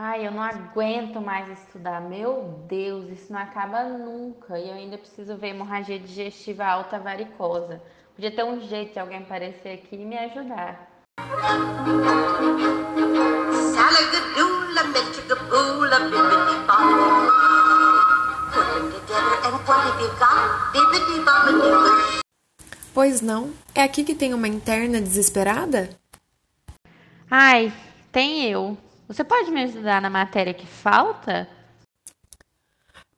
Ai, eu não aguento mais estudar. Meu Deus, isso não acaba nunca. E eu ainda preciso ver hemorragia digestiva alta varicosa. Podia ter um jeito de alguém aparecer aqui e me ajudar. Pois não? É aqui que tem uma interna desesperada? Ai, tem eu. Você pode me ajudar na matéria que falta?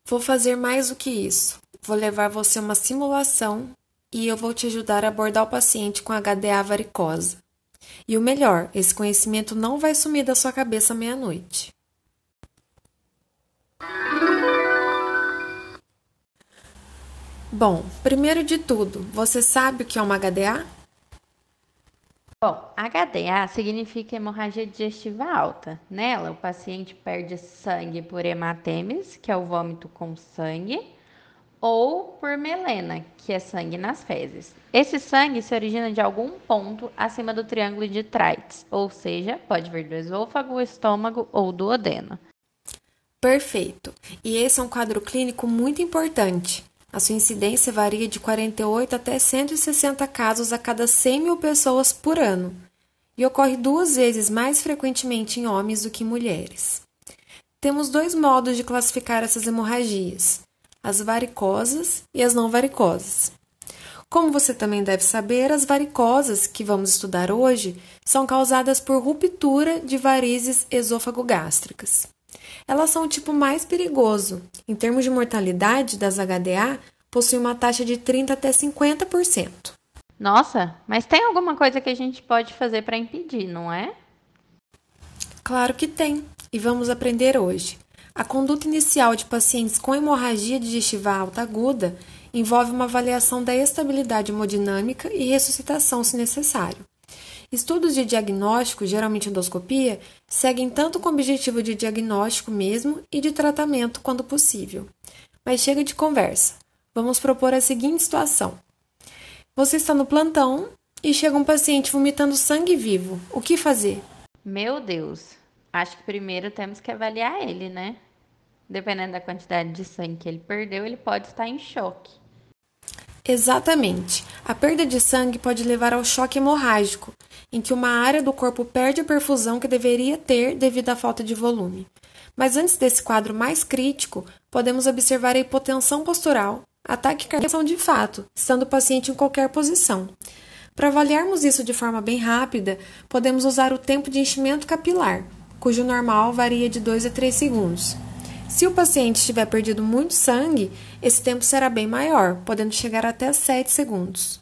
Vou fazer mais do que isso. Vou levar você uma simulação e eu vou te ajudar a abordar o paciente com HDA varicosa. E o melhor, esse conhecimento não vai sumir da sua cabeça meia-noite. Bom, primeiro de tudo, você sabe o que é uma HDA? Bom, HDA significa hemorragia digestiva alta. Nela, o paciente perde sangue por hematemes, que é o vômito com sangue, ou por melena, que é sangue nas fezes. Esse sangue se origina de algum ponto acima do triângulo de Treitz, ou seja, pode vir do esôfago, estômago ou do odeno. Perfeito. E esse é um quadro clínico muito importante. A sua incidência varia de 48 até 160 casos a cada 100 mil pessoas por ano e ocorre duas vezes mais frequentemente em homens do que em mulheres. Temos dois modos de classificar essas hemorragias: as varicosas e as não varicosas. Como você também deve saber, as varicosas que vamos estudar hoje são causadas por ruptura de varizes esôfago-gástricas. Elas são o tipo mais perigoso. Em termos de mortalidade das HDA, possuem uma taxa de 30 até 50%. Nossa, mas tem alguma coisa que a gente pode fazer para impedir, não é? Claro que tem, e vamos aprender hoje. A conduta inicial de pacientes com hemorragia digestiva alta aguda envolve uma avaliação da estabilidade hemodinâmica e ressuscitação se necessário. Estudos de diagnóstico, geralmente endoscopia, seguem tanto com o objetivo de diagnóstico mesmo e de tratamento quando possível. Mas chega de conversa. Vamos propor a seguinte situação: você está no plantão e chega um paciente vomitando sangue vivo. O que fazer? Meu Deus, acho que primeiro temos que avaliar ele, né? Dependendo da quantidade de sangue que ele perdeu, ele pode estar em choque. Exatamente. A perda de sangue pode levar ao choque hemorrágico, em que uma área do corpo perde a perfusão que deveria ter devido à falta de volume. Mas antes desse quadro mais crítico, podemos observar a hipotensão postural, ataque cardíaco de fato, estando o paciente em qualquer posição. Para avaliarmos isso de forma bem rápida, podemos usar o tempo de enchimento capilar, cujo normal varia de 2 a 3 segundos. Se o paciente tiver perdido muito sangue, esse tempo será bem maior, podendo chegar até 7 segundos.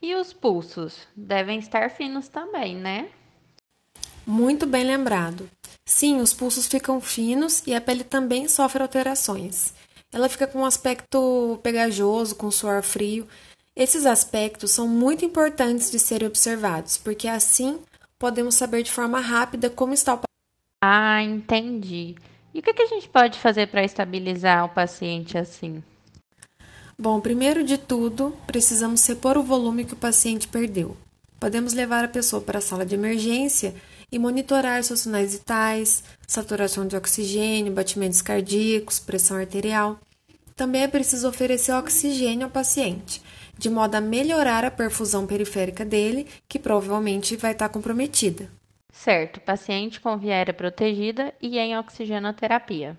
E os pulsos? Devem estar finos também, né? Muito bem lembrado. Sim, os pulsos ficam finos e a pele também sofre alterações. Ela fica com um aspecto pegajoso, com suor frio. Esses aspectos são muito importantes de serem observados, porque assim podemos saber de forma rápida como está o Ah, entendi. E o que, a gente pode fazer para estabilizar o paciente assim? Bom, primeiro de tudo, precisamos repor o volume que o paciente perdeu. Podemos levar a pessoa para a sala de emergência e monitorar seus sinais vitais, saturação de oxigênio, batimentos cardíacos, pressão arterial. Também é preciso oferecer oxigênio ao paciente, de modo a melhorar a perfusão periférica dele, que provavelmente vai estar comprometida. Certo, paciente com via aérea protegida e em oxigenoterapia.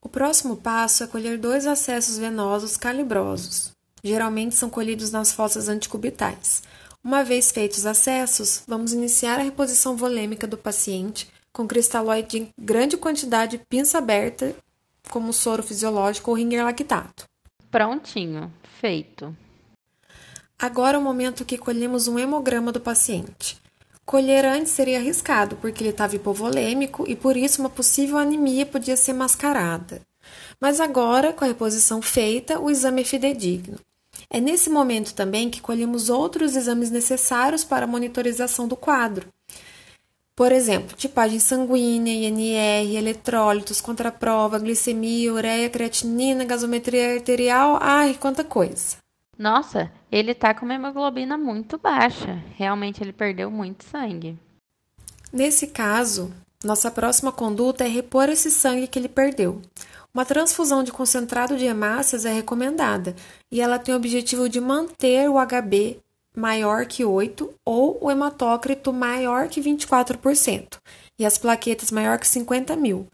O próximo passo é colher dois acessos venosos calibrosos. Geralmente são colhidos nas fossas anticubitais. Uma vez feitos os acessos, vamos iniciar a reposição volêmica do paciente com cristalóide em grande quantidade pinça aberta, como soro fisiológico ou ringer lactato. Prontinho, feito. Agora é o momento que colhemos um hemograma do paciente. Colher antes seria arriscado, porque ele estava hipovolêmico e por isso uma possível anemia podia ser mascarada. Mas agora, com a reposição feita, o exame é fidedigno. É nesse momento também que colhemos outros exames necessários para a monitorização do quadro. Por exemplo, tipagem sanguínea, INR, eletrólitos, contraprova, glicemia, ureia, creatinina, gasometria arterial, ai, quanta coisa. Nossa, ele tá com uma hemoglobina muito baixa. Realmente ele perdeu muito sangue. Nesse caso, Nossa próxima conduta é repor esse sangue que ele perdeu. Uma transfusão de concentrado de hemácias é recomendada e ela tem o objetivo de manter o HB maior que 8 ou o hematócrito maior que 24% e as plaquetas maior que 50 mil.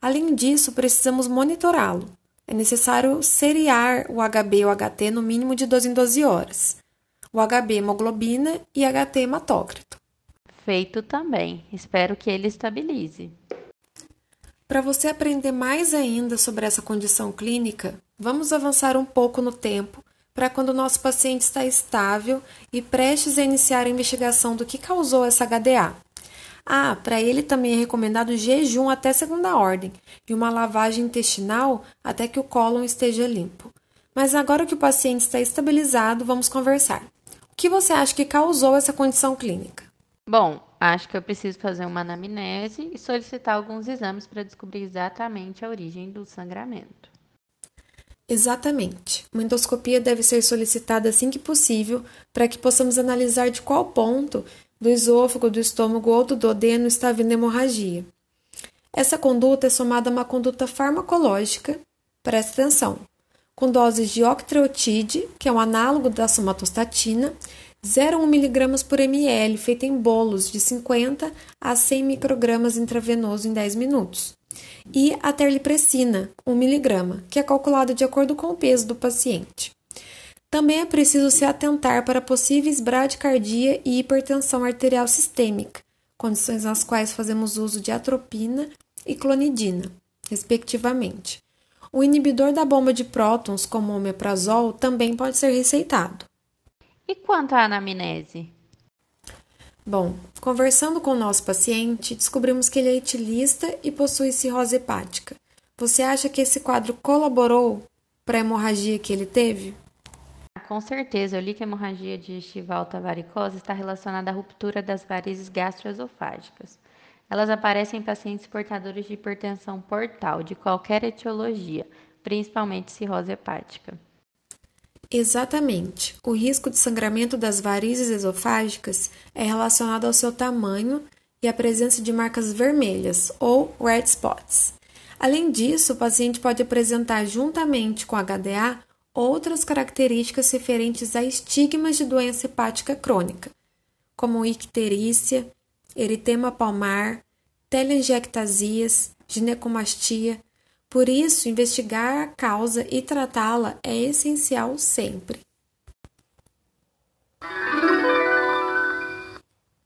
Além disso, precisamos monitorá-lo. É necessário seriar o HB e o HT no mínimo de 12 em 12 horas. O HB hemoglobina e HT hematócrito. Feito também. Espero que ele estabilize. Para você aprender mais ainda sobre essa condição clínica, vamos avançar um pouco no tempo para quando o nosso paciente está estável e prestes a iniciar a investigação do que causou essa HDA. Ah, para ele também é recomendado jejum até segunda ordem e uma lavagem intestinal até que o cólon esteja limpo. Mas agora que o paciente está estabilizado, vamos conversar. O que você acha que causou essa condição clínica? Bom, acho que eu preciso fazer uma anamnese e solicitar alguns exames para descobrir exatamente a origem do sangramento. Exatamente. Uma endoscopia deve ser solicitada assim que possível para que possamos analisar de qual ponto do esôfago, do estômago ou do duodeno está havendo hemorragia. Essa conduta é somada a uma conduta farmacológica, presta atenção, com doses de octreotide, que é um análogo da somatostatina, 0,1 mg por ml, feita em bolos de 50 a 100 microgramas intravenoso em 10 minutos. E a terlipressina, 1 mg, que é calculada de acordo com o peso do paciente. Também é preciso se atentar para possíveis bradicardia e hipertensão arterial sistêmica, condições nas quais fazemos uso de atropina e clonidina, respectivamente. O inibidor da bomba de prótons, como o omeprazol, também pode ser receitado. E quanto à anamnese? Bom, conversando com o nosso paciente, descobrimos que ele é etilista e possui cirrose hepática. Você acha que esse quadro colaborou para a hemorragia que ele teve? Com certeza, eu li que a hemorragia digestiva alta varicosa está relacionada à ruptura das varizes gastroesofágicas. Elas aparecem em pacientes portadores de hipertensão portal de qualquer etiologia, principalmente cirrose hepática. Exatamente. O risco de sangramento das varizes esofágicas é relacionado ao seu tamanho e à presença de marcas vermelhas ou red spots. Além disso, o paciente pode apresentar, juntamente com HDA, outras características referentes a estigmas de doença hepática crônica, como icterícia, eritema palmar, telangiectasias, ginecomastia. Por isso, investigar a causa e tratá-la é essencial sempre.